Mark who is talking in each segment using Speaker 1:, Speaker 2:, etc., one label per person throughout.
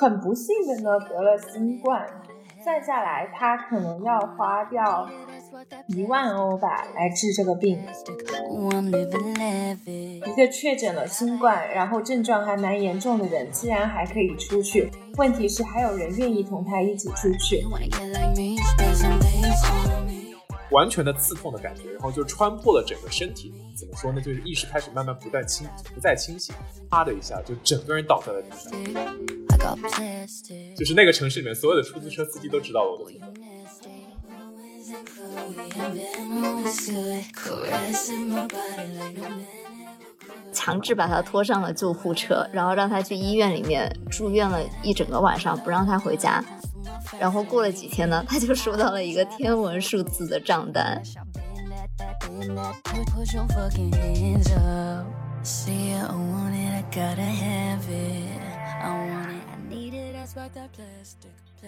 Speaker 1: 很不幸的呢得了新冠，再下来他可能要花掉一万欧吧来治这个病。一个确诊了新冠，然后症状还蛮严重的人，竟然还可以出去，问题是还有人愿意同他一起出去。
Speaker 2: 完全的刺痛的感觉，然后就穿破了整个身体。怎么说呢？就是意识开始慢慢不断清，不再清醒，啪的一下，就整个人倒在了地上。就是那个城市里面所有的出租车司机都知道了我的。
Speaker 3: 强制把他拖上了救护车，然后让他去医院里面住院了一整个晚上，不让他回家。然后过了几天呢，他就收到了一个天文数字的账单。
Speaker 4: 大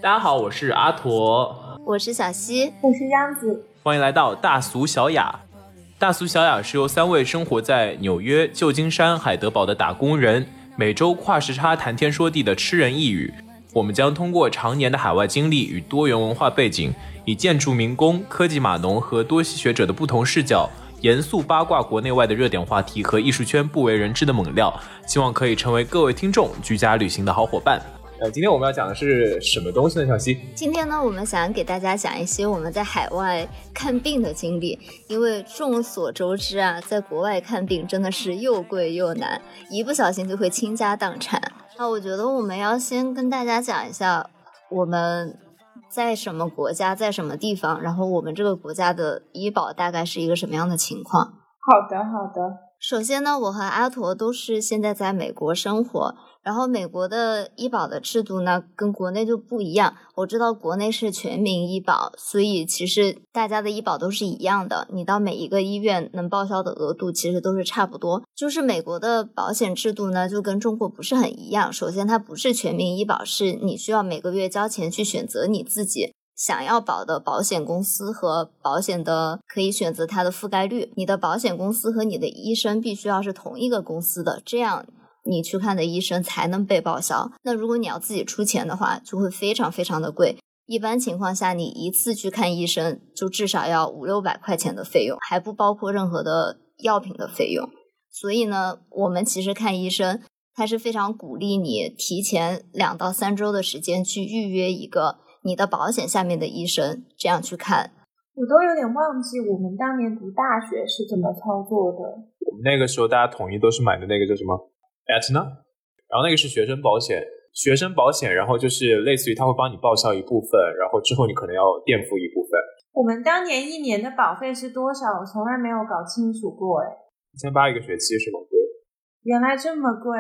Speaker 4: 家好，我是阿驼，
Speaker 3: 我是小西，
Speaker 1: 我是央子，
Speaker 4: 欢迎来到大俗小雅。大俗小雅是由三位生活在纽约、旧金山、海德堡的打工人，每周跨时差谈天说地的吃人一语。我们将通过常年的海外经历与多元文化背景，以建筑民工、科技码农和多西学者的不同视角，严肃八卦国内外的热点话题和艺术圈不为人知的猛料，希望可以成为各位听众居家旅行的好伙伴。
Speaker 2: 呃，今天我们要讲的是什么东西呢？小溪，
Speaker 3: 今天呢，我们想给大家讲一些我们在海外看病的经历，因为众所周知啊，在国外看病真的是又贵又难，一不小心就会倾家荡产。那我觉得我们要先跟大家讲一下我们在什么国家，在什么地方，然后我们这个国家的医保大概是一个什么样的情况。
Speaker 1: 好的，好的。
Speaker 3: 首先呢，我和阿驼都是现在在美国生活。然后美国的医保的制度呢，跟国内就不一样。我知道国内是全民医保，所以其实大家的医保都是一样的。你到每一个医院能报销的额度其实都是差不多。就是美国的保险制度呢，就跟中国不是很一样。首先，它不是全民医保，是你需要每个月交钱去选择你自己想要保的保险公司和保险的可以选择它的覆盖率。你的保险公司和你的医生必须要是同一个公司的，这样。你去看的医生才能被报销。那如果你要自己出钱的话，就会非常非常的贵。一般情况下，你一次去看医生就至少要五六百块钱的费用，还不包括任何的药品的费用。所以呢，我们其实看医生，他是非常鼓励你提前两到三周的时间去预约一个你的保险下面的医生，这样去看。
Speaker 1: 我都有点忘记我们当年读大学是怎么操作的。
Speaker 2: 我们那个时候大家统一都是买的那个叫什么？Aetna，然后那个是学生保险，学生保险，然后就是类似于他会帮你报销一部分，然后之后你可能要垫付一部分。
Speaker 1: 我们当年一年的保费是多少？我从来没有搞清楚过，哎，
Speaker 2: 一千八一个学期是吗？对，
Speaker 1: 原来这么贵。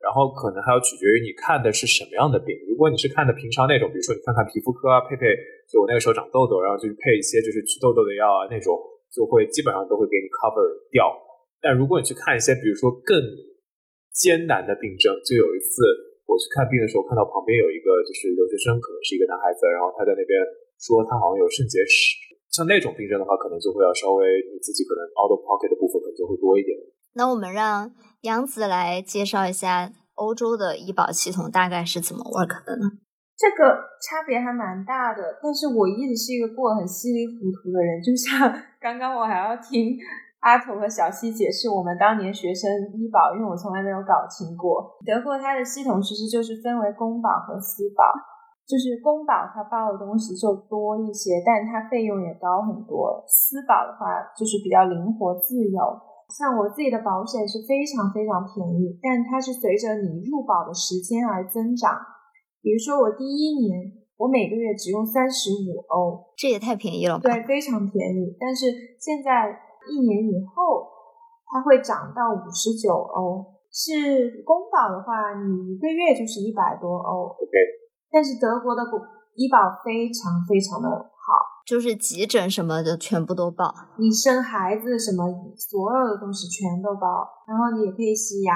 Speaker 2: 然后可能还要取决于你看的是什么样的病。如果你是看的平常那种，比如说你看看皮肤科啊，配配，就我那个时候长痘痘，然后就配一些就是祛痘痘的药啊那种，就会基本上都会给你 cover 掉。但如果你去看一些，比如说更艰难的病症，就有一次我去看病的时候，看到旁边有一个就是留学生，可能是一个男孩子，然后他在那边说他好像有肾结石。像那种病症的话，可能就会要稍微你自己可能 out of pocket 的部分可能就会多一点。
Speaker 3: 那我们让杨子来介绍一下欧洲的医保系统大概是怎么 work 的呢？
Speaker 1: 这个差别还蛮大的，但是我一直是一个过得很稀里糊涂的人，就像刚刚我还要听。阿土和小西解释我们当年学生医保，因为我从来没有搞清过。德国它的系统其实就是分为公保和私保，就是公保它报的东西就多一些，但它费用也高很多。私保的话就是比较灵活自由，像我自己的保险是非常非常便宜，但它是随着你入保的时间而增长。比如说我第一年我每个月只用三十五欧，
Speaker 3: 这也太便宜了吧？
Speaker 1: 对，非常便宜。但是现在。一年以后，它会涨到五十九欧。是公保的话，你一个月就是一百多欧。
Speaker 2: OK。
Speaker 1: 但是德国的医保非常非常的好，
Speaker 3: 就是急诊什么的全部都报，
Speaker 1: 你生孩子什么所有的东西全都包，然后你也可以洗牙。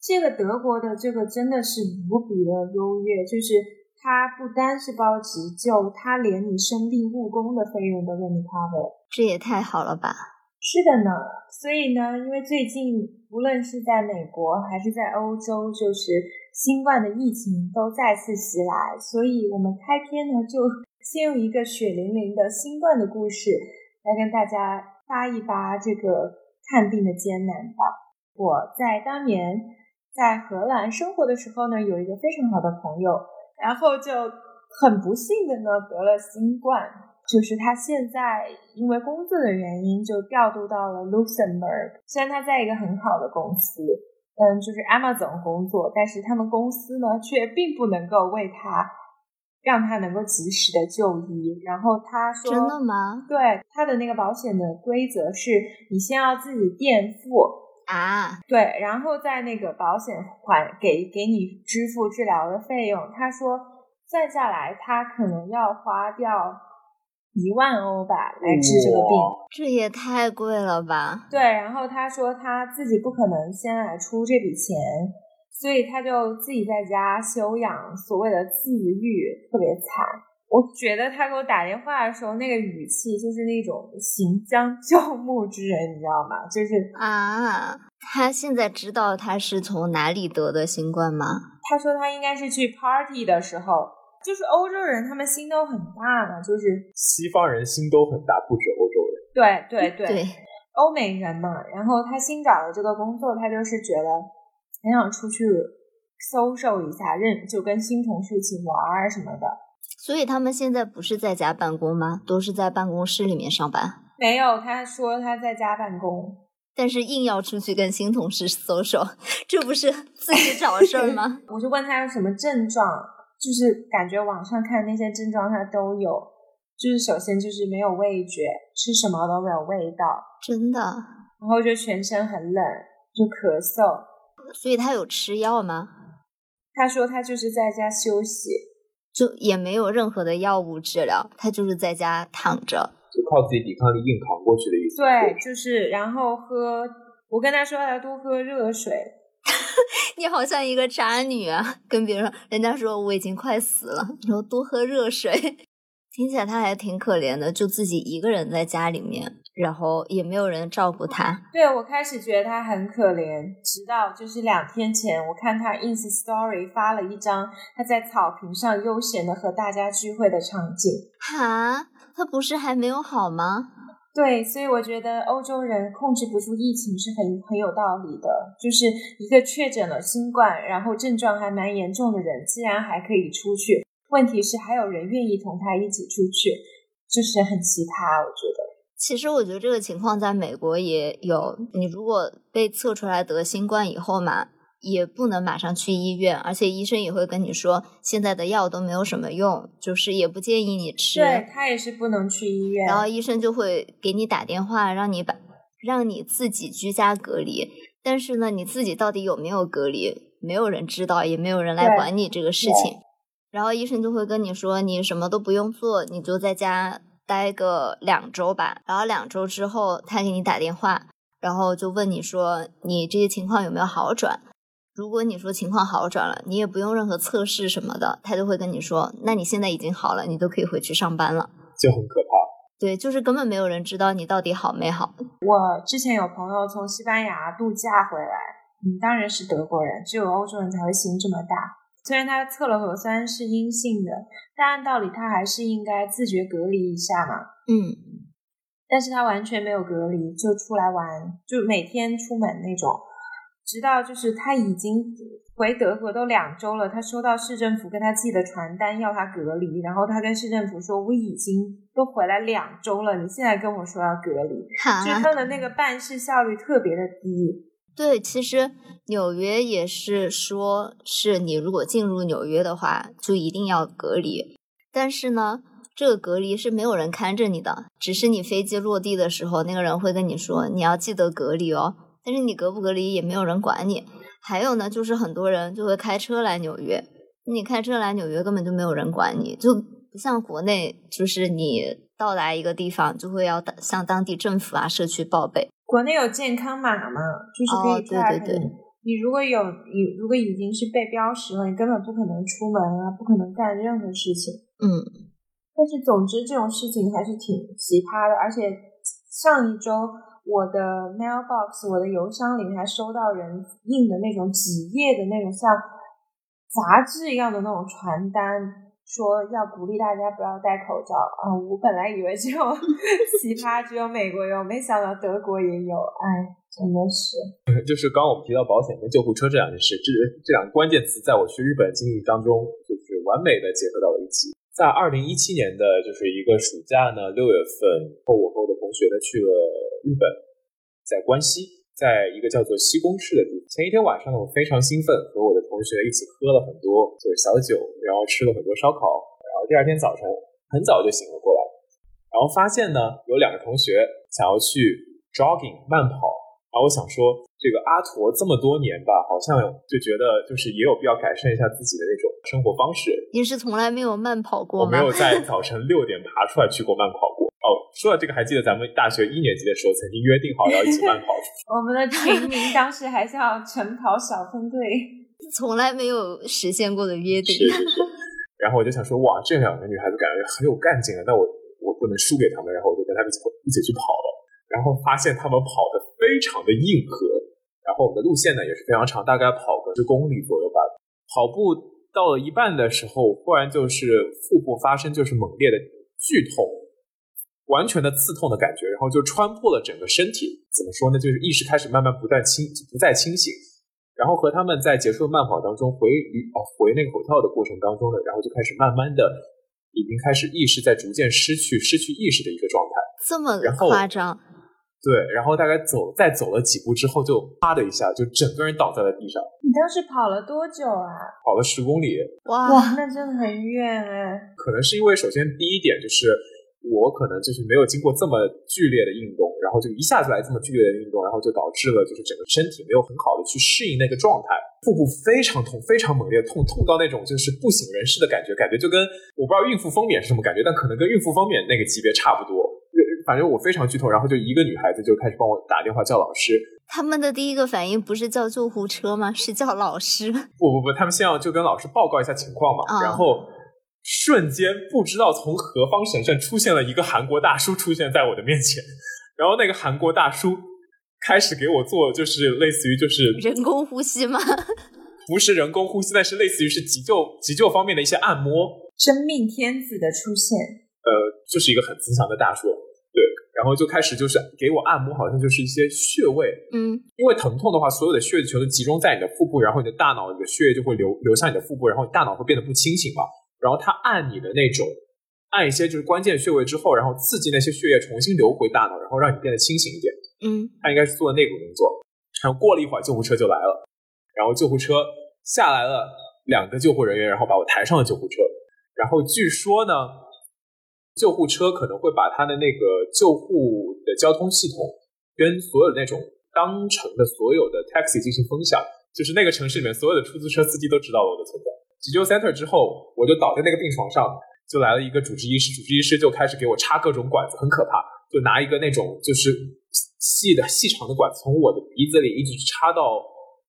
Speaker 1: 这个德国的这个真的是无比的优越，就是它不单是包急救，它连你生病误工的费用都给你 cover。
Speaker 3: 这也太好了吧！
Speaker 1: 是的呢，所以呢，因为最近无论是在美国还是在欧洲，就是新冠的疫情都再次袭来，所以我们开篇呢就 先用一个血淋淋的新冠的故事来跟大家扒一扒这个看病的艰难吧。我在当年在荷兰生活的时候呢，有一个非常好的朋友，然后就很不幸的呢得了新冠。就是他现在因为工作的原因就调度到了 Luxembourg，虽然他在一个很好的公司，嗯，就是 Amazon 工作，但是他们公司呢却并不能够为他让他能够及时的就医。然后他说：“
Speaker 3: 真的吗？”
Speaker 1: 对，他的那个保险的规则是你先要自己垫付
Speaker 3: 啊，
Speaker 1: 对，然后在那个保险还给给你支付治疗的费用。他说算下来他可能要花掉。一万欧吧，来治这个病，
Speaker 3: 这也太贵了吧？
Speaker 1: 对，然后他说他自己不可能先来出这笔钱，所以他就自己在家休养，所谓的自愈，特别惨。我觉得他给我打电话的时候，那个语气就是那种行将就木之人，你知道吗？就是
Speaker 3: 啊，他现在知道他是从哪里得的新冠吗？
Speaker 1: 他说他应该是去 party 的时候。就是欧洲人，他们心都很大的，就是
Speaker 2: 西方人心都很大，不止欧洲人。
Speaker 1: 对对对，欧美人嘛。然后他新找的这个工作，他就是觉得很想出去搜售一下，认就跟新同事一起玩儿什么的。
Speaker 3: 所以他们现在不是在家办公吗？都是在办公室里面上班？
Speaker 1: 没有，他说他在家办公，
Speaker 3: 但是硬要出去跟新同事 搜手，这不是自己找事儿吗？
Speaker 1: 我就问他有什么症状。就是感觉网上看那些症状，它都有。就是首先就是没有味觉，吃什么都没有味道，
Speaker 3: 真的。
Speaker 1: 然后就全身很冷，就咳嗽。
Speaker 3: 所以他有吃药吗？
Speaker 1: 他说他就是在家休息，
Speaker 3: 就也没有任何的药物治疗，他就是在家躺着，
Speaker 2: 就靠自己抵抗力硬扛过去的意思。
Speaker 1: 对，就是然后喝，我跟他说要多喝热水。
Speaker 3: 你好像一个渣女啊！跟别人说，人家说我已经快死了，你说多喝热水，听起来他还挺可怜的，就自己一个人在家里面，然后也没有人照顾他。
Speaker 1: 对我开始觉得他很可怜，直到就是两天前，我看他 ins story 发了一张他在草坪上悠闲的和大家聚会的场景。
Speaker 3: 哈，他不是还没有好吗？
Speaker 1: 对，所以我觉得欧洲人控制不住疫情是很很有道理的。就是一个确诊了新冠，然后症状还蛮严重的人，竟然还可以出去。问题是还有人愿意同他一起出去，就是很奇葩。我觉得，
Speaker 3: 其实我觉得这个情况在美国也有。你如果被测出来得新冠以后嘛。也不能马上去医院，而且医生也会跟你说，现在的药都没有什么用，就是也不建议你吃。
Speaker 1: 对他也是不能去医院。
Speaker 3: 然后医生就会给你打电话，让你把让你自己居家隔离。但是呢，你自己到底有没有隔离，没有人知道，也没有人来管你这个事情。然后医生就会跟你说，你什么都不用做，你就在家待个两周吧。然后两周之后，他给你打电话，然后就问你说，你这些情况有没有好转？如果你说情况好转了，你也不用任何测试什么的，他就会跟你说，那你现在已经好了，你都可以回去上班了，
Speaker 2: 就很可怕。
Speaker 3: 对，就是根本没有人知道你到底好没好。
Speaker 1: 我之前有朋友从西班牙度假回来，嗯，当然是德国人，只有欧洲人才会心这么大。虽然他测了核酸是阴性的，但按道理他还是应该自觉隔离一下嘛。
Speaker 3: 嗯，
Speaker 1: 但是他完全没有隔离，就出来玩，就每天出门那种。直到就是他已经回德国都两周了，他收到市政府跟他寄的传单要他隔离，然后他跟市政府说：“我已经都回来两周了，你现在跟我说要隔离，就他的那个办事效率特别的低。”
Speaker 3: 对，其实纽约也是说，是你如果进入纽约的话，就一定要隔离。但是呢，这个隔离是没有人看着你的，只是你飞机落地的时候，那个人会跟你说：“你要记得隔离哦。”但是你隔不隔离也没有人管你。还有呢，就是很多人就会开车来纽约，你开车来纽约根本就没有人管你，就不像国内，就是你到达一个地方就会要向当地政府啊、社区报备。
Speaker 1: 国内有健康码嘛，就是可以
Speaker 3: 对对对。
Speaker 1: 你如果有你如果已经是被标识了，你根本不可能出门啊，不可能干任何事情。
Speaker 3: 嗯。
Speaker 1: 但是总之这种事情还是挺奇葩的，而且上一周。我的 mailbox，我的邮箱里面还收到人印的那种几页的那种像杂志一样的那种传单，说要鼓励大家不要戴口罩啊。我本来以为只有 奇葩只有美国有，没想到德国也有，哎，真的是。
Speaker 2: 就是刚刚我们提到保险跟救护车这两件事，这这两个关键词在我去日本经历当中，就是完美的结合到了一起。在二零一七年的就是一个暑假呢，六月份，和我和我的同学呢去了日本，在关西，在一个叫做西宫市的地方。前一天晚上呢，我非常兴奋，和我的同学一起喝了很多就是小酒，然后吃了很多烧烤，然后第二天早晨很早就醒了过来，然后发现呢有两个同学想要去 jogging 慢跑。然后我想说，这个阿驼这么多年吧，好像就觉得就是也有必要改善一下自己的那种生活方式。
Speaker 3: 你是从来没有慢跑过
Speaker 2: 吗？我没有在早晨六点爬出来去过慢跑过。哦，说到这个，还记得咱们大学一年级的时候，曾经约定好要一起慢跑。
Speaker 1: 我们的群名当时还叫晨跑小分队，
Speaker 3: 从来没有实现过的约定。
Speaker 2: 是是是。然后我就想说，哇，这两个女孩子感觉很有干劲啊，那我我不能输给他们，然后我就跟他们一起一起去跑了。然后发现他们跑的非常的硬核，然后我们的路线呢也是非常长，大概跑个十公里左右吧。跑步到了一半的时候，忽然就是腹部发生就是猛烈的剧痛，完全的刺痛的感觉，然后就穿破了整个身体。怎么说呢？就是意识开始慢慢不断清不再清醒。然后和他们在结束慢跑当中回哦回那个 hotel 的过程当中呢，然后就开始慢慢的已经开始意识在逐渐失去失去意识的一个状态。
Speaker 3: 这么夸张？
Speaker 2: 对，然后大概走再走了几步之后，就啪的一下，就整个人倒在了地上。
Speaker 1: 你当时跑了多久啊？
Speaker 2: 跑了十公里。
Speaker 1: 哇哇，那真的很远哎。
Speaker 2: 可能是因为首先第一点就是我可能就是没有经过这么剧烈的运动，然后就一下子来这么剧烈的运动，然后就导致了就是整个身体没有很好的去适应那个状态，腹部非常痛，非常猛烈痛，痛到那种就是不省人事的感觉，感觉就跟我不知道孕妇分娩是什么感觉，但可能跟孕妇分娩那个级别差不多。反正我非常剧痛，然后就一个女孩子就开始帮我打电话叫老师。
Speaker 3: 他们的第一个反应不是叫救护车吗？是叫老师。
Speaker 2: 不不不，他们先要就跟老师报告一下情况嘛。然后瞬间不知道从何方神圣出现了一个韩国大叔出现在我的面前，然后那个韩国大叔开始给我做就是类似于就是
Speaker 3: 人工呼吸吗？
Speaker 2: 不是人工呼吸，但是类似于是急救急救方面的一些按摩。
Speaker 1: 真命天子的出现，
Speaker 2: 呃，就是一个很慈祥的大叔。对然后就开始就是给我按摩，好像就是一些穴位，
Speaker 3: 嗯，
Speaker 2: 因为疼痛的话，所有的血液全都集中在你的腹部，然后你的大脑，你的血液就会流流向你的腹部，然后你大脑会变得不清醒嘛。然后他按你的那种，按一些就是关键穴位之后，然后刺激那些血液重新流回大脑，然后让你变得清醒一点。
Speaker 3: 嗯，
Speaker 2: 他应该是做的那个工作。然后过了一会儿，救护车就来了，然后救护车下来了两个救护人员，然后把我抬上了救护车。然后据说呢。救护车可能会把他的那个救护的交通系统跟所有那种当城的所有的 taxi 进行分享，就是那个城市里面所有的出租车司机都知道了我的存在。急救 center 之后，我就倒在那个病床上，就来了一个主治医师，主治医师就开始给我插各种管子，很可怕，就拿一个那种就是细的细长的管子从我的鼻子里一直插到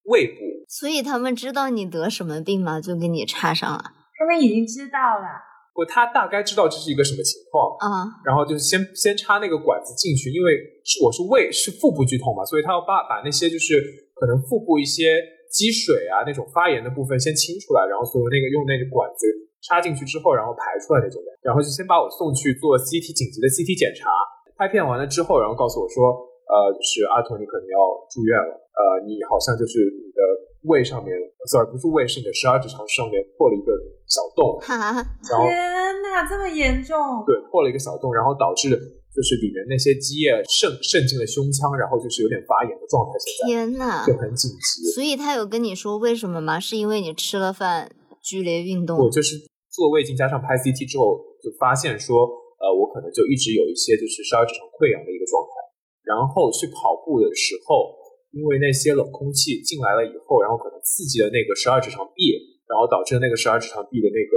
Speaker 2: 胃部。
Speaker 3: 所以他们知道你得什么病吗？就给你插上了。
Speaker 1: 他们已经知道了。
Speaker 2: 不，他大概知道这是一个什么情况
Speaker 3: 啊，
Speaker 2: 然后就是先先插那个管子进去，因为是我是胃是腹部剧痛嘛，所以他要把把那些就是可能腹部一些积水啊那种发炎的部分先清出来，然后所有那个用那个管子插进去之后，然后排出来那种的，然后就先把我送去做 CT 紧急的 CT 检查，拍片完了之后，然后告诉我说，呃，是阿童，你可能要住院了，呃，你好像就是你的胃上面，sorry，不是胃，是你的十二指肠上面破了一个。小洞，
Speaker 1: 天哪，这么严重？
Speaker 2: 对，破了一个小洞，然后导致就是里面那些积液渗渗进了胸腔，然后就是有点发炎的状态。
Speaker 3: 天呐，
Speaker 2: 就很紧急。
Speaker 3: 所以他有跟你说为什么吗？是因为你吃了饭剧烈运动？
Speaker 2: 我就是做胃镜加上拍 CT 之后，就发现说，呃，我可能就一直有一些就是十二指肠溃疡的一个状态。然后去跑步的时候，因为那些冷空气进来了以后，然后可能刺激了那个十二指肠壁。然后导致那个十二指肠壁的那个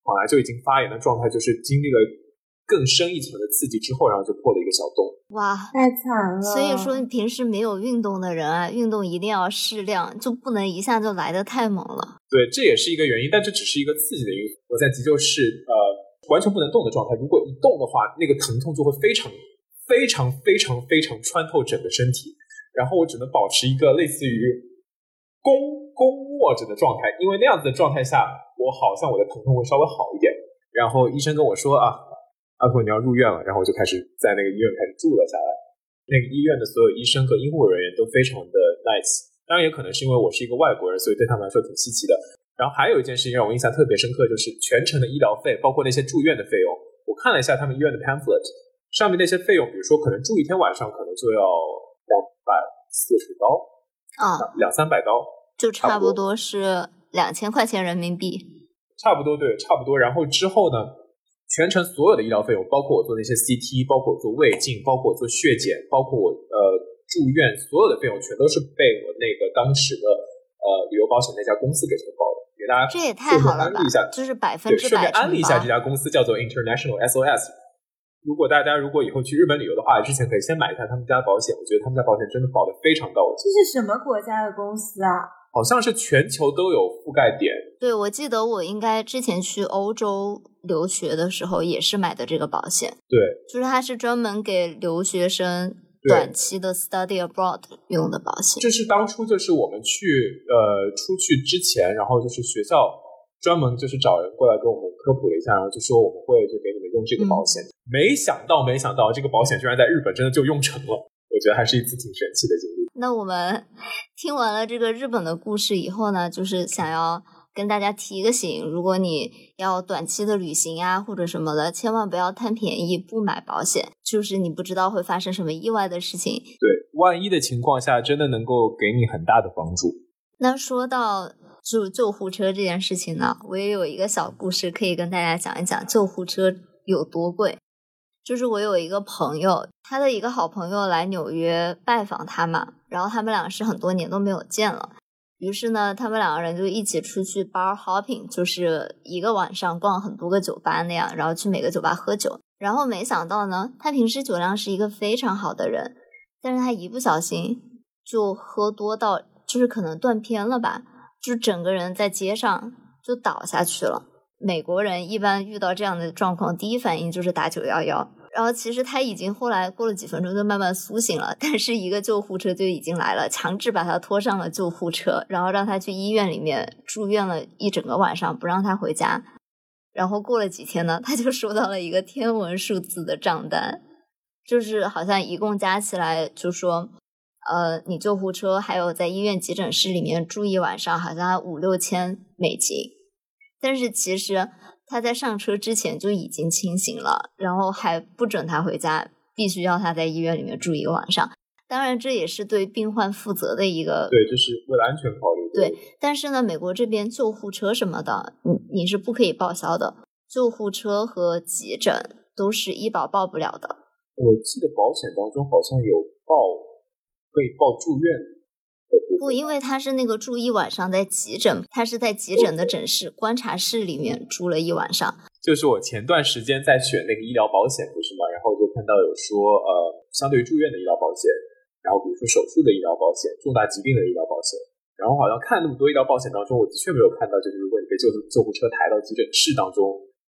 Speaker 2: 本来就已经发炎的状态，就是经历了更深一层的刺激之后，然后就破了一个小洞。
Speaker 3: 哇，
Speaker 1: 太惨了！
Speaker 3: 所以说，平时没有运动的人啊，运动一定要适量，就不能一下就来的太猛了。
Speaker 2: 对，这也是一个原因，但这只是一个刺激的因素。我在急救室，呃，完全不能动的状态，如果一动的话，那个疼痛就会非常、非常、非常、非常穿透整个身体，然后我只能保持一个类似于。弓弓握着的状态，因为那样子的状态下，我好像我的疼痛会稍微好一点。然后医生跟我说啊，阿婆你要入院了，然后我就开始在那个医院开始住了下来。那个医院的所有医生和医护人员都非常的 nice，当然也可能是因为我是一个外国人，所以对他们来说挺稀奇的。然后还有一件事情让我印象特别深刻，就是全程的医疗费，包括那些住院的费用。我看了一下他们医院的 pamphlet，上面那些费用，比如说可能住一天晚上可能就要两百四十刀
Speaker 3: 啊，
Speaker 2: 两三百刀，
Speaker 3: 就差不多是两千块钱人民币。
Speaker 2: 差不多对，差不多。然后之后呢，全程所有的医疗费用，包括我做那些 CT，包括我做胃镜，包括我做血检，包括我呃住院，所有的费用全都是被我那个当时的呃旅游保险那家公司给承包的。给大家
Speaker 3: 这也太好了吧！就是百分之百
Speaker 2: 顺便安利一下这家公司，叫做 International SOS。如果大家如果以后去日本旅游的话，之前可以先买一下他们家保险，我觉得他们家保险真的保的非常到位。
Speaker 1: 这是什么国家的公司啊？
Speaker 2: 好像是全球都有覆盖点。
Speaker 3: 对，我记得我应该之前去欧洲留学的时候也是买的这个保险。
Speaker 2: 对，
Speaker 3: 就是它是专门给留学生短期的 study abroad 用的保险。
Speaker 2: 这是当初就是我们去呃出去之前，然后就是学校专门就是找人过来跟我们科普了一下，然后就说我们会就给你们用这个保险。没想到，没想到这个保险居然在日本真的就用成了，我觉得还是一次挺神奇的经历。
Speaker 3: 那我们 听完了这个日本的故事以后呢，就是想要跟大家提一个醒：如果你要短期的旅行啊或者什么的，千万不要贪便宜不买保险，就是你不知道会发生什么意外的事情。
Speaker 2: 对，万一的情况下，真的能够给你很大的帮助。
Speaker 3: 那说到就救护车这件事情呢，我也有一个小故事可以跟大家讲一讲，救护车有多贵。就是我有一个朋友，他的一个好朋友来纽约拜访他嘛，然后他们俩是很多年都没有见了，于是呢，他们两个人就一起出去 bar hopping，就是一个晚上逛很多个酒吧那样，然后去每个酒吧喝酒。然后没想到呢，他平时酒量是一个非常好的人，但是他一不小心就喝多到，就是可能断片了吧，就整个人在街上就倒下去了。美国人一般遇到这样的状况，第一反应就是打九幺幺。然后其实他已经后来过了几分钟就慢慢苏醒了，但是一个救护车就已经来了，强制把他拖上了救护车，然后让他去医院里面住院了一整个晚上，不让他回家。然后过了几天呢，他就收到了一个天文数字的账单，就是好像一共加起来就说，呃，你救护车还有在医院急诊室里面住一晚上，好像五六千美金。但是其实。他在上车之前就已经清醒了，然后还不准他回家，必须要他在医院里面住一个晚上。当然，这也是对病患负责的一个，
Speaker 2: 对，就是为了安全考虑。
Speaker 3: 对，但是呢，美国这边救护车什么的，你你是不可以报销的。救护车和急诊都是医保报不了的。
Speaker 2: 我记得保险当中好像有报，可以报住院。
Speaker 3: 不，因为他是那个住一晚上在急诊，他是在急诊的诊室观察室里面住了一晚上。
Speaker 2: 就是我前段时间在选那个医疗保险，不是嘛？然后就看到有说，呃，相对于住院的医疗保险，然后比如说手术的医疗保险、重大疾病的医疗保险，然后好像看那么多医疗保险当中，我的确没有看到，就是如果你被救救护车抬到急诊室当中，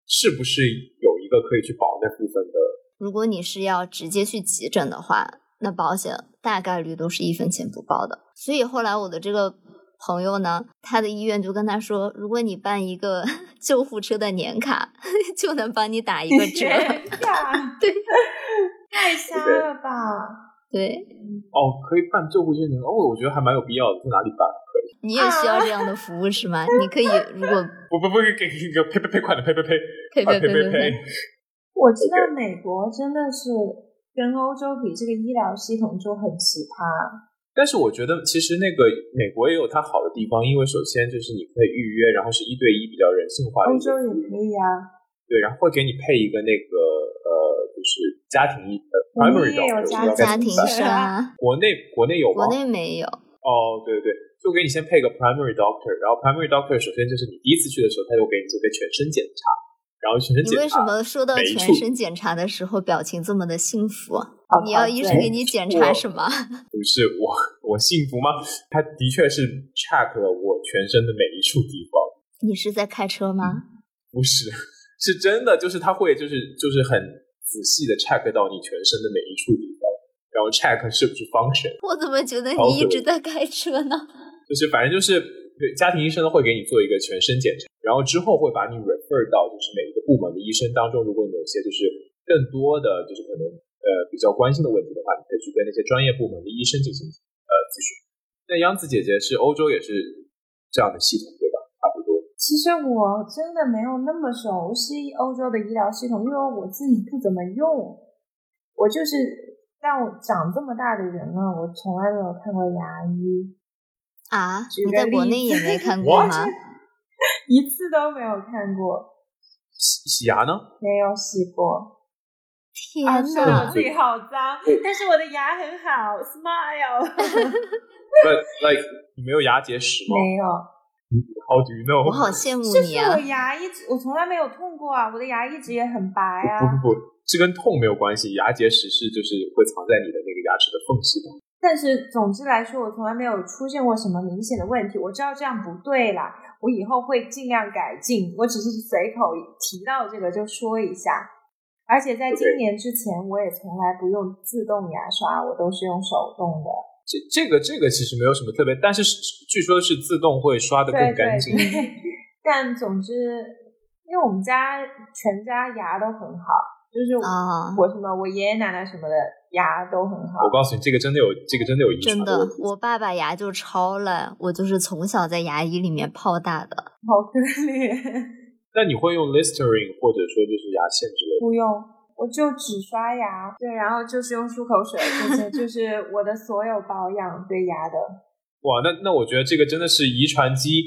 Speaker 2: 是不是有一个可以去保那部分的？
Speaker 3: 如果你是要直接去急诊的话。那保险大概率都是一分钱不报的，所以后来我的这个朋友呢，他的医院就跟他说，如果你办一个 救护车的年卡，就能帮你打一个折。对，
Speaker 1: 太瞎了吧？
Speaker 3: 对。
Speaker 2: 哦，可以办救护车年卡，哦，我觉得还蛮有必要的，在哪里办？可以。
Speaker 3: 你也需要这样的服务是吗？你可以，如果
Speaker 2: 不不不给给给赔赔赔款的赔赔赔
Speaker 3: 赔赔赔
Speaker 2: 赔。
Speaker 1: 我知道美国真的是。跟欧洲比，这个医疗系统就很奇葩。
Speaker 2: 但是我觉得，其实那个美国也有它好的地方，因为首先就是你可以预约，然后是一对一，比较人性化的。
Speaker 1: 欧洲也可以啊。
Speaker 2: 对，然后会给你配一个那个呃，就是家庭医呃，primary doctor，
Speaker 3: 家庭医生。
Speaker 2: 国内国内有吗？
Speaker 3: 国内没有。
Speaker 2: 哦，对对对，就给你先配个 primary doctor，然后 primary doctor 首先就是你第一次去的时候，他就给你做个全身检查。然后全身检
Speaker 3: 查。你为什么说到全身检查的时候表情这么的幸福？你要医生给你检查什么？
Speaker 2: 不是我，我幸福吗？他的确是 check 了我全身的每一处地方。
Speaker 3: 你是在开车吗？
Speaker 2: 不是，是真的，就是他会，就是就是很仔细的 check 到你全身的每一处地方，然后 check 是不是 function。
Speaker 3: 我怎么觉得你一直在开车呢？
Speaker 2: 就是反正就是对家庭医生呢会给你做一个全身检查，然后之后会把你 refer 到就是每一个部门的医生当中，如果你有些就是更多的就是可能呃比较关心的问题的话，你可以去跟那些专业部门的医生进行呃咨询。那央子姐姐是欧洲也是这样的系统对吧？差不多。
Speaker 1: 其实我真的没有那么熟悉欧洲的医疗系统，因为我自己不怎么用。我就是让我长这么大的人了，我从来没有看过牙医
Speaker 3: 啊！你在国内也没看 过吗？
Speaker 1: 一次都没有看过，
Speaker 2: 洗洗牙呢？
Speaker 1: 没有洗过。
Speaker 3: 天
Speaker 1: 啊，说的
Speaker 3: 呐
Speaker 1: 我！自己好脏，但是我的牙很好，smile。
Speaker 2: But like 你没有牙结石吗
Speaker 1: 没有
Speaker 2: ，？How do you know？
Speaker 3: 我好羡慕
Speaker 1: 就是
Speaker 3: 你啊
Speaker 1: 我！牙一直，我从来没有痛过啊，我的牙一直也很白啊。
Speaker 2: 不不不，这跟痛没有关系，牙结石是就是会藏在你的那个牙齿的缝隙的。
Speaker 1: 但是总之来说，我从来没有出现过什么明显的问题。我知道这样不对啦，我以后会尽量改进。我只是随口提到这个就说一下。而且在今年之前，我也从来不用自动牙刷，我都是用手动的。
Speaker 2: 这这个这个其实没有什么特别，但是是据说是自动会刷的更干净。
Speaker 1: 对。但总之，因为我们家全家牙都很好，就是
Speaker 3: 啊
Speaker 1: 我什么我爷爷奶奶什么的牙都很好
Speaker 2: 我。告诉你，这个真的有，这个真的有遗传
Speaker 3: 真的，我爸爸牙就超烂，我就是从小在牙医里面泡大的。
Speaker 1: 好可怜。
Speaker 2: 那你会用 Listerine 或者说就是牙线之类的？
Speaker 1: 不用，我就只刷牙，对，然后就是用漱口水，这些 就是我的所有保养对牙的。
Speaker 2: 哇，那那我觉得这个真的是遗传基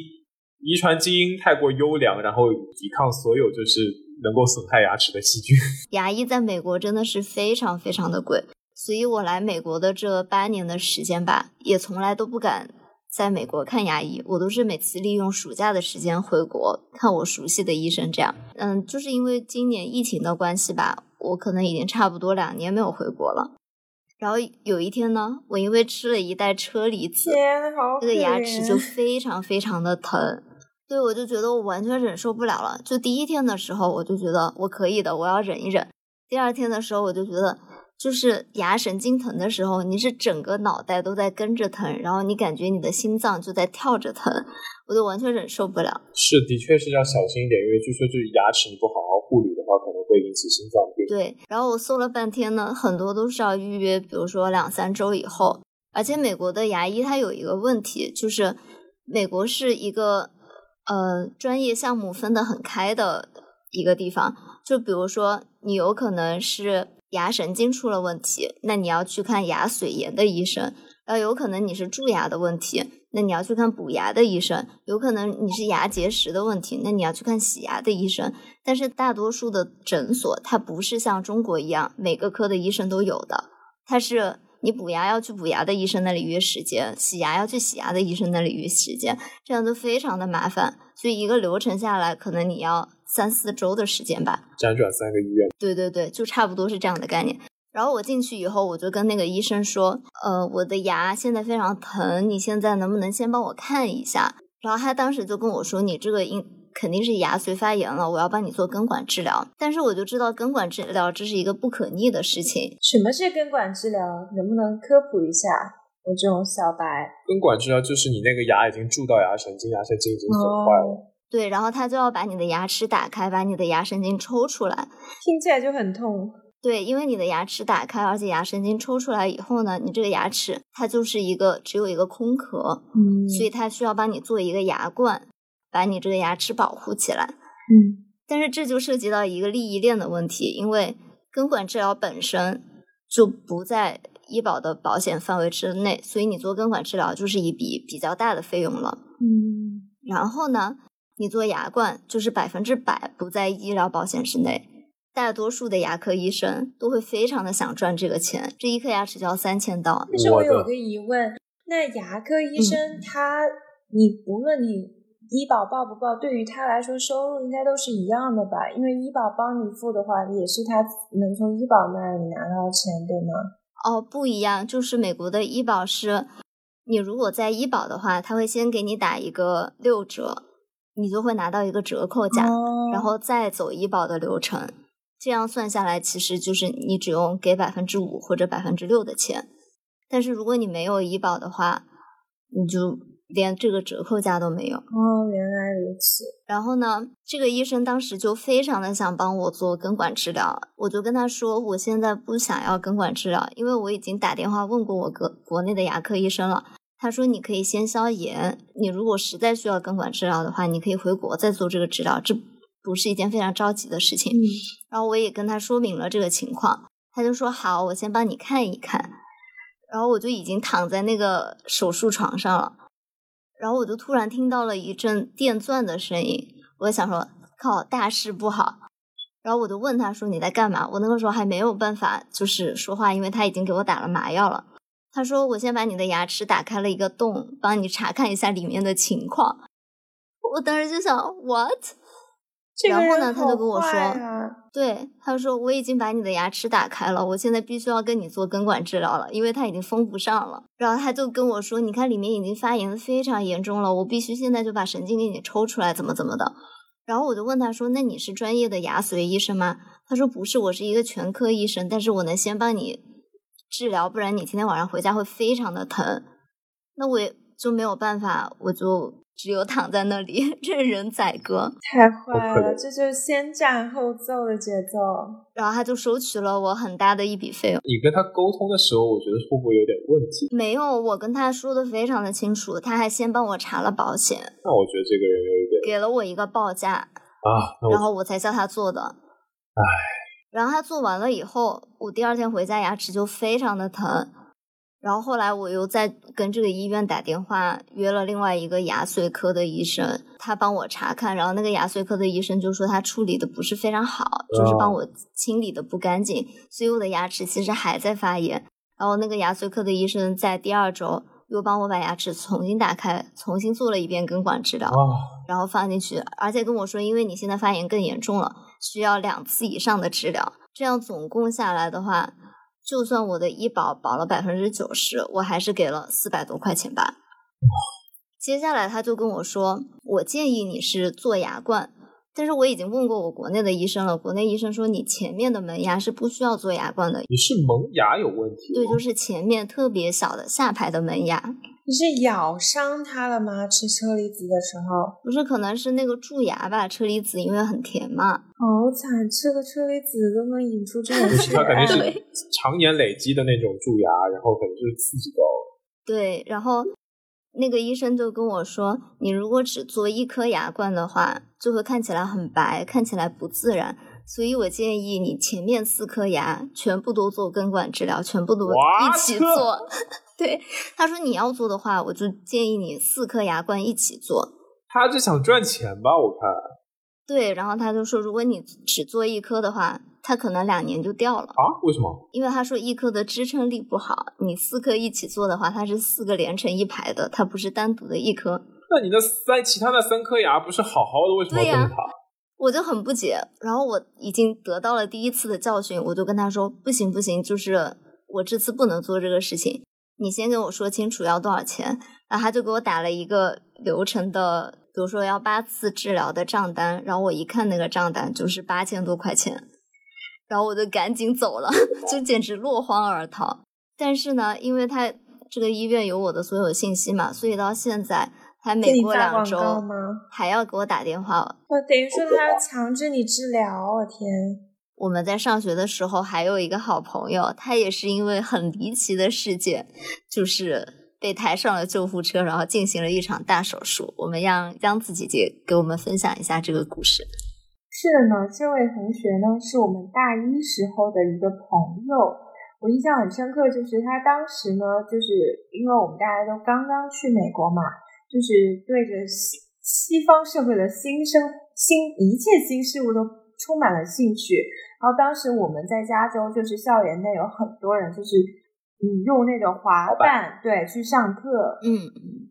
Speaker 2: 遗传基因太过优良，然后抵抗所有就是能够损害牙齿的细菌。
Speaker 3: 牙医在美国真的是非常非常的贵，所以我来美国的这八年的时间吧，也从来都不敢在美国看牙医，我都是每次利用暑假的时间回国看我熟悉的医生。这样，嗯，就是因为今年疫情的关系吧，我可能已经差不多两年没有回国了。然后有一天呢，我因为吃了一袋车厘子，这个牙齿就非常非常的疼，对我就觉得我完全忍受不了了。就第一天的时候，我就觉得我可以的，我要忍一忍。第二天的时候，我就觉得就是牙神经疼的时候，你是整个脑袋都在跟着疼，然后你感觉你的心脏就在跳着疼，我就完全忍受不了。
Speaker 2: 是，的确是要小心一点，因为据说就是牙齿你不好好护理的话，可能会引起心脏病。
Speaker 3: 对，然后我搜了半天呢，很多都是要预约，比如说两三周以后。而且美国的牙医他有一个问题，就是美国是一个呃专业项目分得很开的一个地方。就比如说，你有可能是牙神经出了问题，那你要去看牙髓炎的医生；然后有可能你是蛀牙的问题，那你要去看补牙的医生；有可能你是牙结石的问题，那你要去看洗牙的医生。但是大多数的诊所，它不是像中国一样每个科的医生都有的，它是你补牙要去补牙的医生那里约时间，洗牙要去洗牙的医生那里约时间，这样就非常的麻烦。所以一个流程下来，可能你要三四周的时间吧。
Speaker 2: 辗转三个医院，
Speaker 3: 对对对，就差不多是这样的概念。然后我进去以后，我就跟那个医生说，呃，我的牙现在非常疼，你现在能不能先帮我看一下？然后他当时就跟我说，你这个应肯定是牙髓发炎了，我要帮你做根管治疗。但是我就知道根管治疗这是一个不可逆的事情，
Speaker 1: 什么是根管治疗？能不能科普一下？我这种小白，
Speaker 2: 根管治疗就是你那个牙已经蛀到牙神经，牙神经已经损坏了。
Speaker 1: 哦，
Speaker 3: 对，然后他就要把你的牙齿打开，把你的牙神经抽出来。
Speaker 1: 听起来就很痛。
Speaker 3: 对，因为你的牙齿打开，而且牙神经抽出来以后呢，你这个牙齿它就是一个只有一个空壳，
Speaker 1: 嗯
Speaker 3: 所以它需要帮你做一个牙冠，把你这个牙齿保护起来。
Speaker 1: 嗯
Speaker 3: 但是这就涉及到一个利益链的问题，因为根管治疗本身就不在医保的保险范围之内，所以你做根管治疗就是一笔比较大的费用了。
Speaker 1: 嗯，
Speaker 3: 然后呢，你做牙冠就是百分之百不在医疗保险之内。大多数的牙科医生都会非常的想赚这个钱，这一颗牙齿就要三千刀。
Speaker 1: 但是我有个疑问，那牙科医生他，你无论你医保报不报，对于他来说收入应该都是一样的吧？因为医保帮你付的话，也是他能从医保那里拿到钱，对吗？
Speaker 3: 哦，不一样，就是美国的医保是，你如果在医保的话，他会先给你打一个六折，你就会拿到一个折扣价，
Speaker 1: 哦
Speaker 3: 然后再走医保的流程。这样算下来，其实就是你只用给百分之五或者百分之六的钱。但是如果你没有医保的话，你就连这个折扣价都没有。
Speaker 1: 哦，原来如此。
Speaker 3: 然后呢，这个医生当时就非常的想帮我做根管治疗，我就跟他说，我现在不想要根管治疗，因为我已经打电话问过我国国内的牙科医生了。他说你可以先消炎，你如果实在需要根管治疗的话，你可以回国再做这个治疗，这不是一件非常着急的事情。
Speaker 1: 嗯，
Speaker 3: 然后我也跟他说明了这个情况，他就说好，我先帮你看一看。然后我就已经躺在那个手术床上了，然后我就突然听到了一阵电钻的声音，我想说靠，大事不好。然后我就问他说你在干嘛？我那个时候还没有办法就是说话，因为他已经给我打了麻药了。他说我先把你的牙齿打开了一个洞，帮你查看一下里面的情况。我当时就想 what？然后呢，他就跟我说
Speaker 1: 啊
Speaker 3: 对，他说我已经把你的牙齿打开了，我现在必须要跟你做根管治疗了，因为它已经封不上了。然后他就跟我说，你看里面已经发炎的非常严重了，我必须现在就把神经给你抽出来，怎么怎么的。然后我就问他说，那你是专业的牙髓医生吗？他说不是，我是一个全科医生，但是我能先帮你治疗，不然你今天晚上回家会非常的疼。那我也就没有办法，我就只有躺在那里 任人宰割。
Speaker 1: 太坏了，这就是先斩后奏的节奏。
Speaker 3: 然后他就收取了我很大的一笔费用。
Speaker 2: 你跟他沟通的时候，我觉得会不会有点问题？
Speaker 3: 没有，我跟他说的非常的清楚，他还先帮我查了保险，
Speaker 2: 那我觉得这个人有一点
Speaker 3: 给了我一个报价，
Speaker 2: 啊，
Speaker 3: 然后我才叫他做的。
Speaker 2: 唉，
Speaker 3: 然后他做完了以后，我第二天回家牙齿就非常的疼。然后后来我又在跟这个医院打电话约了另外一个牙髓科的医生，他帮我查看，然后那个牙髓科的医生就说他处理的不是非常好，就是帮我清理的不干净，所以我的牙齿其实还在发炎。然后那个牙髓科的医生在第二周又帮我把牙齿重新打开，重新做了一遍根管治疗。
Speaker 2: 啊，
Speaker 3: 然后放进去，而且跟我说，因为你现在发炎更严重了，需要两次以上的治疗。这样总共下来的话，就算我的医保保了百分之九十，我还是给了四百多块钱吧。接下来他就跟我说，我建议你是做牙冠，但是我已经问过我国内的医生了，国内医生说你前面的门牙是不需要做牙冠的，
Speaker 2: 你是门牙有问题吗？
Speaker 3: 对，就是前面特别小的下排的门牙，
Speaker 1: 你是咬伤它了吗？吃车厘子的时候，
Speaker 3: 不是可能是那个蛀牙吧？车厘子因为很甜嘛，
Speaker 1: 好惨，吃个车厘子都能引出这种
Speaker 2: 不是，
Speaker 1: 血
Speaker 2: 他肯定是常 年累积的那种蛀牙，然后可能就是刺激到了。
Speaker 3: 对，然后那个医生就跟我说，你如果只做一颗牙冠的话，就会看起来很白，看起来不自然。所以我建议你前面四颗牙全部都做根管治疗，全部都一起做。对，他说你要做的话，我就建议你四颗牙冠一起做。
Speaker 2: 他就想赚钱吧，我看
Speaker 3: 对，然后他就说，如果你只做一颗的话，他可能两年就掉了。
Speaker 2: 啊，为什么？
Speaker 3: 因为他说一颗的支撑力不好，你四颗一起做的话，它是四个连成一排的，它不是单独的一颗。
Speaker 2: 那你那三其他那三颗牙不是好好的，为什么要动它？
Speaker 3: 我就很不解，然后我已经得到了第一次的教训，我就跟他说不行不行，就是我这次不能做这个事情，你先跟我说清楚要多少钱。然后他就给我打了一个流程的，比如说要八次治疗的账单，然后我一看那个账单就是八千多块钱，然后我就赶紧走了，就简直落荒而逃。但是呢，因为他这个医院有我的所有信息嘛，所以到现在还
Speaker 1: 给
Speaker 3: 每
Speaker 1: 你发广
Speaker 3: 过两周
Speaker 1: 吗？
Speaker 3: 还要给我打电话。
Speaker 1: 哦，等于说他要强制你治疗，我天！
Speaker 3: 我们在上学的时候还有一个好朋友，他也是因为很离奇的事件，就是被抬上了救护车，然后进行了一场大手术。我们让央子姐姐给我们分享一下这个故事。
Speaker 1: 是的呢，这位同学呢是我们大一时候的一个朋友，我印象很深刻，就是他当时呢，就是因为我们大家都刚刚去美国嘛，就是对着西西方社会的新生新一切新事物都充满了兴趣。然后当时我们在加州，就是校园内有很多人就是嗯用那种滑板对去上课，
Speaker 3: 嗯，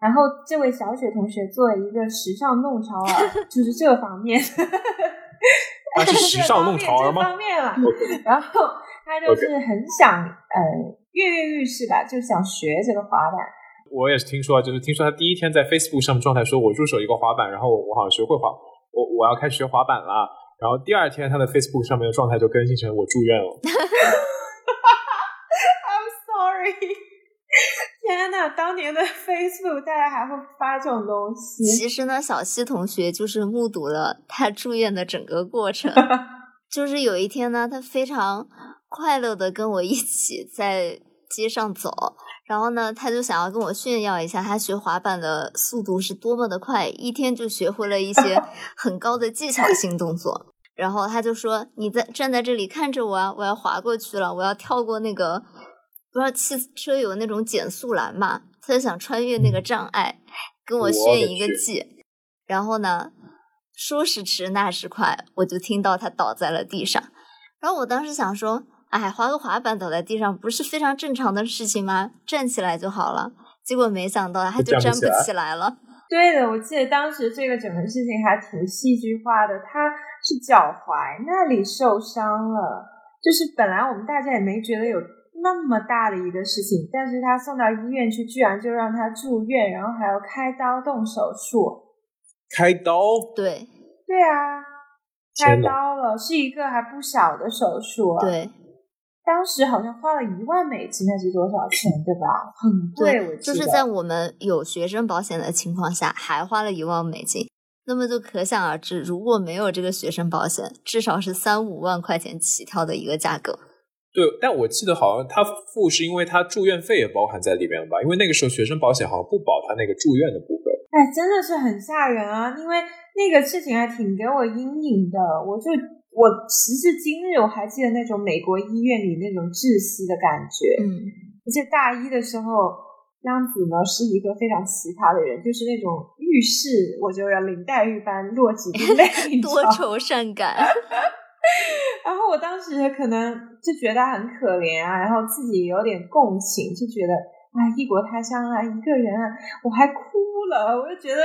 Speaker 1: 然后这位小雪同学作为一个时尚弄潮儿，就是这方面，
Speaker 2: 他是时尚弄潮儿吗
Speaker 1: 这方面了。然后他就是很想呃跃跃欲试吧，就想学这个滑板。
Speaker 2: 我也是听说，就是听说他第一天在 Facebook 上面状态说，我入手一个滑板，然后我好像学会滑，我我要开始学滑板了。然后第二天他的 Facebook 上面的状态就更新成我住院了。
Speaker 1: I'm sorry，天哪！哪，当年的 Facebook 大家还会发这种东西。
Speaker 3: 其实呢，小西同学就是目睹了他住院的整个过程。就是有一天呢，他非常快乐的跟我一起在街上走，然后呢，他就想要跟我炫耀一下他学滑板的速度是多么的快，一天就学会了一些 很高的技巧性动作。然后他就说：“你在站在这里看着我啊，我要滑过去了，我要跳过那个。”不知道汽车有那种减速栏嘛？他就想穿越那个障碍，跟我炫一个技。然后呢，说时迟那时快，我就听到他倒在了地上。然后我当时想说，哎，滑个滑板倒在地上不是非常正常的事情吗？站起来就好了。结果没想到他就站不起来了。
Speaker 1: 对的，我记得当时这个整个事情还挺戏剧化的。他是脚踝那里受伤了，就是本来我们大家也没觉得有。那么大的一个事情，但是他送到医院去，居然就让他住院，然后还要开刀动手术。
Speaker 2: 开刀？
Speaker 3: 对，
Speaker 1: 对啊，开刀了，是一个还不小的手术。
Speaker 3: 对，
Speaker 1: 当时好像花了一万美金，还是多少钱？对吧？很贵，我
Speaker 3: 就是在我们有学生保险的情况下，还花了一万美金。那么就可想而知，如果没有这个学生保险，至少是三五万块钱起跳的一个价格。
Speaker 2: 对，但我记得好像他付是因为他住院费也包含在里面了吧？因为那个时候学生保险好像不保他那个住院的部分。
Speaker 1: 哎，真的是很吓人啊！因为那个事情还挺给我阴影的。我就我时至今日我还记得那种美国医院里那种窒息的感觉。
Speaker 3: 嗯，
Speaker 1: 而且大一的时候，央子呢是一个非常奇葩的人，就是那种遇事我就要林黛玉般落几滴泪，
Speaker 3: 多愁善感。
Speaker 1: 然后我当时可能就觉得很可怜啊，然后自己有点共情，就觉得啊，异国他乡啊，一个人啊，我还哭了，我就觉得，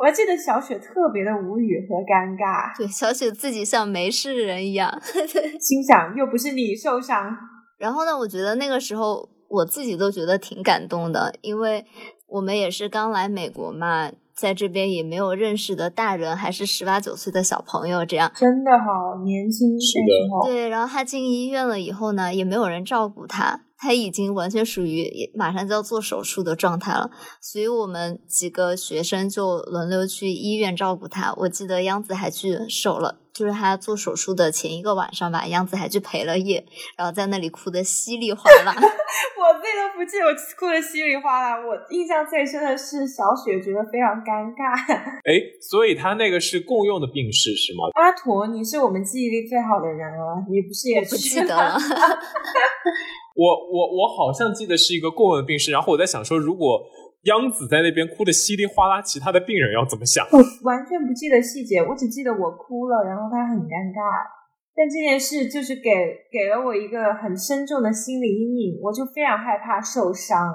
Speaker 1: 我还记得小雪特别的无语和尴尬，
Speaker 3: 对，小雪自己像没事人一样，
Speaker 1: 心想又不是你受伤。
Speaker 3: 然后呢，我觉得那个时候我自己都觉得挺感动的，因为我们也是刚来美国嘛。在这边也没有认识的大人，还是十八九岁的小朋友，这样
Speaker 1: 真的好年轻。
Speaker 2: 是的，
Speaker 3: 对。然后他进医院了以后呢，也没有人照顾他，他已经完全属于马上就要做手术的状态了，所以我们几个学生就轮流去医院照顾他。我记得央子还去守了。就是他做手术的前一个晚上吧，央子还去陪了夜，然后在那里哭的稀里哗啦。
Speaker 1: 我自己都不记得我哭的稀里哗啦。我印象最深的是小雪觉得非常尴尬。
Speaker 2: 哎，所以他那个是共用的病室是吗？
Speaker 1: 阿驼，你是我们记忆力最好的人了，你不是也
Speaker 3: 不记得了？
Speaker 2: 我我我好像记得是一个过问的病室，然后我在想说如果。央子在那边哭的稀里哗啦，其他的病人要怎么想？
Speaker 1: 我完全不记得细节，我只记得我哭了，然后他很尴尬。但这件事就是给给了我一个很深重的心理阴影，我就非常害怕受伤。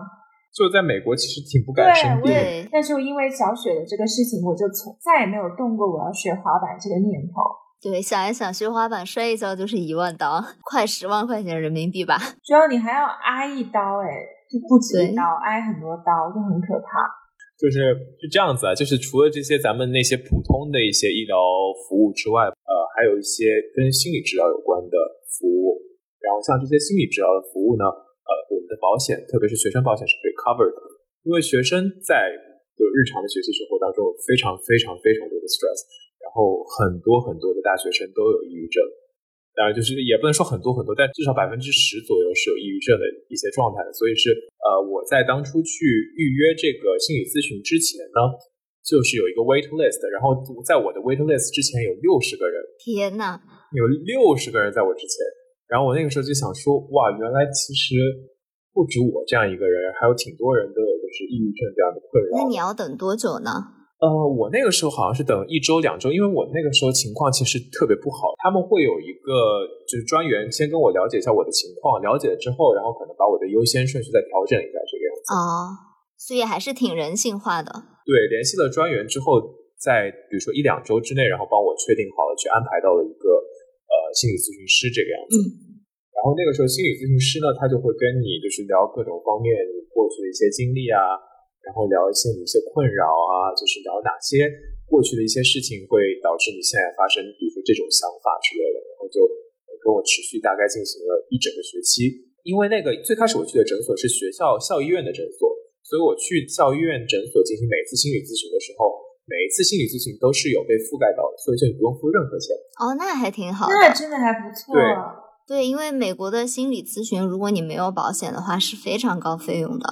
Speaker 2: 就在美国，其实挺不敢生病。
Speaker 3: 对，
Speaker 1: 但是因为小雪的这个事情，我就从再也没有动过我要学滑板这个念头。
Speaker 3: 对，想一想学滑板摔一跤就是一万刀，快十万块钱人民币吧。
Speaker 1: 主要你还要挨一刀，哎。就不止一刀，挨很多刀，就很可怕。
Speaker 2: 就是是这样子啊，就是除了这些咱们那些普通的一些医疗服务之外，呃，还有一些跟心理治疗有关的服务。然后像这些心理治疗的服务呢，呃，我们的保险，特别是学生保险是可以 cover 的，因为学生在就日常的学习生活当中有非常非常非常多的 stress，然后很多很多的大学生都有抑郁症。当然，就是也不能说很多很多，但至少百分之十左右是有抑郁症的一些状态的。所以是呃，我在当初去预约这个心理咨询之前呢，就是有一个 wait list，然后在我的 wait list 之前有六十个人。
Speaker 3: 天呐，
Speaker 2: 有六十个人在我之前。然后我那个时候就想说，哇，原来其实不止我这样一个人，还有挺多人都有就是抑郁症这样的困扰。
Speaker 3: 那你要等多久呢？
Speaker 2: 呃，我那个时候好像是等一周两周，因为我那个时候情况其实特别不好。他们会有一个就是专员先跟我了解一下我的情况，了解了之后，然后可能把我的优先顺序再调整一下，这个样子。
Speaker 3: 哦，所以还是挺人性化的。
Speaker 2: 对，联系了专员之后，在比如说一两周之内，然后帮我确定好了，去安排到了一个呃心理咨询师这个样子。
Speaker 3: 嗯。
Speaker 2: 然后那个时候心理咨询师呢，他就会跟你就是聊各种方面你过去的一些经历啊。然后聊一些你一些困扰啊，就是聊哪些过去的一些事情会导致你现在发生，比如说这种想法之类的。然后就跟我持续大概进行了一整个学期。因为那个最开始我去的诊所是学校校医院的诊所，所以我去校医院诊所进行每次心理咨询的时候，每一次心理咨询都是有被覆盖到的，所以就你不用付任何钱。
Speaker 3: 哦，那还挺好的。
Speaker 1: 那真的还不错。
Speaker 3: 对，因为美国的心理咨询，如果你没有保险的话，是非常高费用的。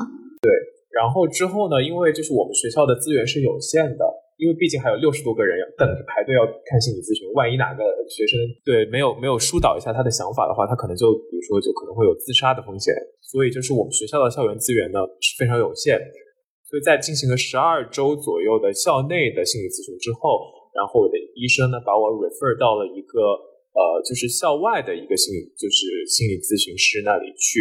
Speaker 2: 然后之后呢，因为就是我们学校的资源是有限的，因为毕竟还有六十多个人要等着排队要看心理咨询，万一哪个学生对没有没有疏导一下他的想法的话，他可能就比如说就可能会有自杀的风险。所以就是我们学校的校园资源呢是非常有限，所以在进行了十二周左右的校内的心理咨询之后，然后我的医生呢把我 refer 到了一个。呃，就是校外的一个心理，就是心理咨询师那里去，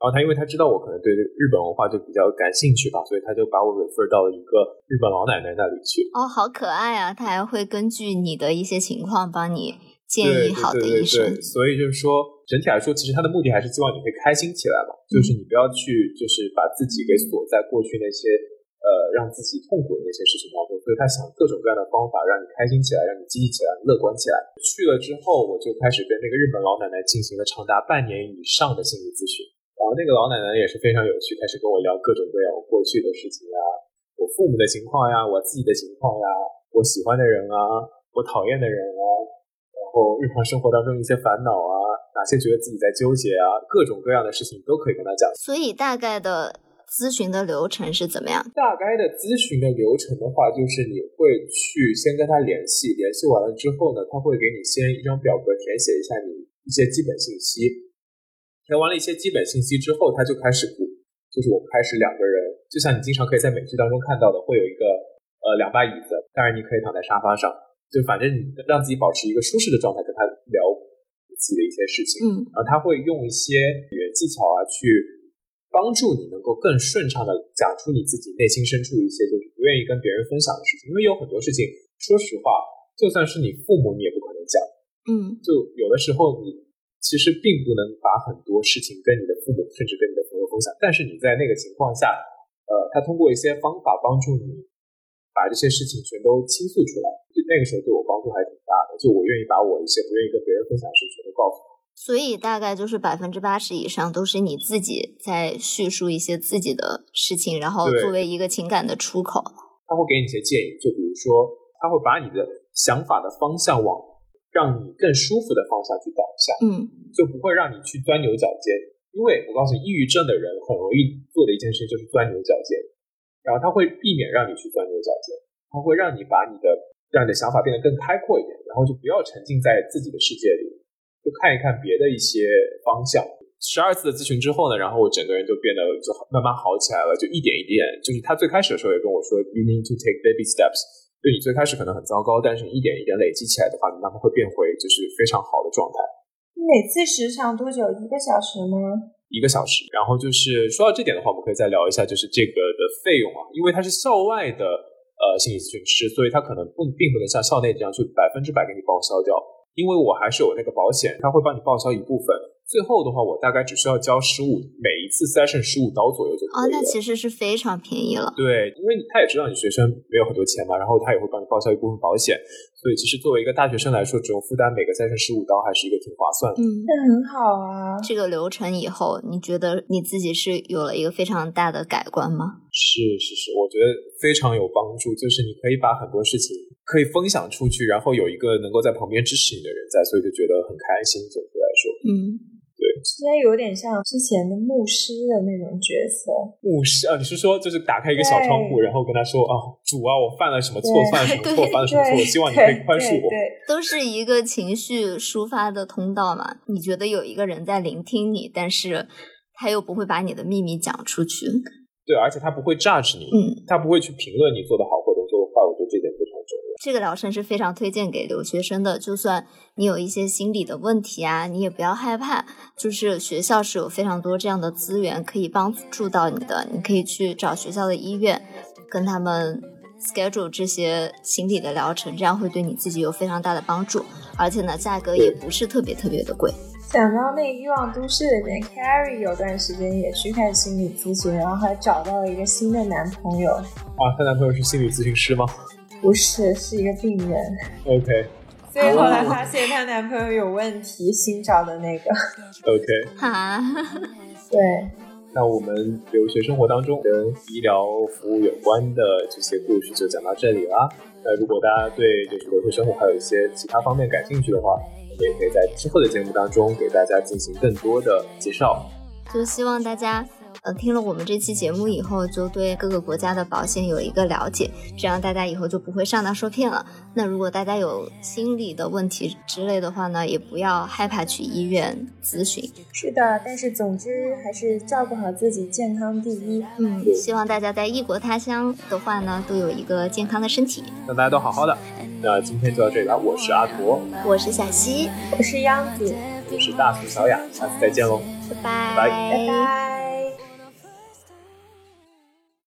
Speaker 2: 然后他因为他知道我可能对日本文化就比较感兴趣吧，所以他就把我 refer 到了一个日本老奶奶那里去。
Speaker 3: 哦，好可爱啊！他还会根据你的一些情况帮你建议好的医生。
Speaker 2: 所以就是说，整体来说，其实他的目的还是希望你会开心起来嘛，就是你不要去，就是把自己给锁在过去那些。呃，让自己痛苦的那些事情当中，所以他想各种各样的方法让你开心起来，让你积极起来，乐观起来。去了之后，我就开始跟那个日本老奶奶进行了长达半年以上的心理咨询。然后那个老奶奶也是非常有趣，开始跟我聊各种各样我过去的事情啊，我父母的情况呀，我自己的情况呀，我喜欢的人啊，我讨厌的人啊，然后日常生活当中一些烦恼啊，哪些觉得自己在纠结啊，各种各样的事情都可以跟他讲。
Speaker 3: 所以大概的。咨询的流程是怎么样？
Speaker 2: 大概的咨询的流程的话，就是你会去先跟他联系，联系完了之后呢，他会给你先一张表格填写一下你一些基本信息。填完了一些基本信息之后，他就开始鼓，就是我们开始两个人，就像你经常可以在美剧当中看到的，会有一个呃两把椅子，当然你可以躺在沙发上，就反正你让自己保持一个舒适的状态，跟他聊自己的一些事情。
Speaker 3: 嗯，
Speaker 2: 然后他会用一些语言技巧啊去。帮助你能够更顺畅的讲出你自己内心深处一些就是不愿意跟别人分享的事情，因为有很多事情，说实话，就算是你父母，你也不可能讲。
Speaker 3: 嗯，
Speaker 2: 就有的时候你其实并不能把很多事情跟你的父母，甚至跟你的朋友分享，但是你在那个情况下，呃，他通过一些方法帮助你把这些事情全都倾诉出来，就那个时候对我帮助还挺大的。就我愿意把我一些不愿意跟别人分享的事情全都告诉。
Speaker 3: 所以大概就是百分之八十以上都是你自己在叙述一些自己的事情，然后作为一个情感的出口。
Speaker 2: 他会给你一些建议，就比如说，他会把你的想法的方向往让你更舒服的方向去导向，
Speaker 3: 嗯，
Speaker 2: 就不会让你去钻牛角尖。因为我告诉你，抑郁症的人很容易做的一件事就是钻牛角尖，然后他会避免让你去钻牛角尖，他会让你把你的让你的想法变得更开阔一点，然后就不要沉浸在自己的世界里。就看一看别的一些方向。十二次的咨询之后呢，然后我整个人就变得就慢慢好起来了，就一点一点。就是他最开始的时候也跟我说，You need to take baby steps。就你最开始可能很糟糕，但是你一点一点累积起来的话，你慢慢会变回就是非常好的状态。
Speaker 1: 你每次时长多久？一个小时吗？
Speaker 2: 一个小时。然后就是说到这点的话，我们可以再聊一下，就是这个的费用啊，因为他是校外的呃心理咨询师，所以他可能不并不能像校内这样去百分之百给你报销掉。因为我还是有那个保险，他会帮你报销一部分。最后的话，我大概只需要交十五，每一次 session 十五刀左右就可以了。哦，
Speaker 3: 那其实是非常便宜了。
Speaker 2: 对，因为他也知道你学生没有很多钱嘛，然后他也会帮你报销一部分保险。所以其实作为一个大学生来说，只用负担每个 session 十五刀，还是一个挺划算的。
Speaker 3: 嗯，
Speaker 1: 那很好啊。
Speaker 3: 这个流程以后，你觉得你自己是有了一个非常大的改观吗？
Speaker 2: 是是是，我觉得非常有帮助。就是你可以把很多事情可以分享出去，然后有一个能够在旁边支持你的人在，所以就觉得很开心。总的来说，
Speaker 3: 嗯。
Speaker 2: 对，
Speaker 1: 现在有点像之前的牧师的那种角色。
Speaker 2: 牧师啊，你是说就是打开一个小窗户，然后跟他说啊，主啊，我犯了什么错？犯了什么错？犯了什么错？我希望你可以宽恕我。
Speaker 3: 对都是一个情绪抒发的通道嘛。你觉得有一个人在聆听你，但是他又不会把你的秘密讲出去。
Speaker 2: 对，而且他不会 judge 你，
Speaker 3: 嗯，
Speaker 2: 他不会去评论你做的好这
Speaker 3: 个疗程是非常推荐给留学生的，就算你有一些心理的问题啊，你也不要害怕。就是学校是有非常多这样的资源可以帮助到你的，你可以去找学校的医院，跟他们 schedule 这些心理的疗程，这样会对你自己有非常大的帮助。而且呢，价格也不是特别特别的贵。
Speaker 1: 想到那《欲望都市》里面，Carrie 有段时间也去看心理咨询，然后还找到了一个新的男朋友。
Speaker 2: 啊，她男朋友是心理咨询师吗？
Speaker 1: 不是，是一个病人。
Speaker 2: OK。
Speaker 1: 所以后来发现她男朋友有问题，新找的那个。
Speaker 2: OK。
Speaker 3: 哈，
Speaker 1: 对。
Speaker 2: 那我们留学生活当中跟医疗服务有关的这些故事就讲到这里啦。那如果大家对就是留学生活还有一些其他方面感兴趣的话，我们也可以在之后的节目当中给大家进行更多的介绍。
Speaker 3: 就希望大家。呃，听了我们这期节目以后，就对各个国家的保险有一个了解，这样大家以后就不会上当受骗了。那如果大家有心理的问题之类的话呢，也不要害怕去医院咨询。
Speaker 1: 是的，但是总之还是照顾好自己，健康第一。
Speaker 3: 嗯，希望大家在异国他乡的话呢，都有一个健康的身体。
Speaker 2: 那大家都好好的。那今天就到这里了，我是阿驼，
Speaker 3: 我是小溪，
Speaker 1: 我是央子，
Speaker 2: 我是大厨小雅，下次再见喽，
Speaker 3: 拜拜，
Speaker 1: 拜拜。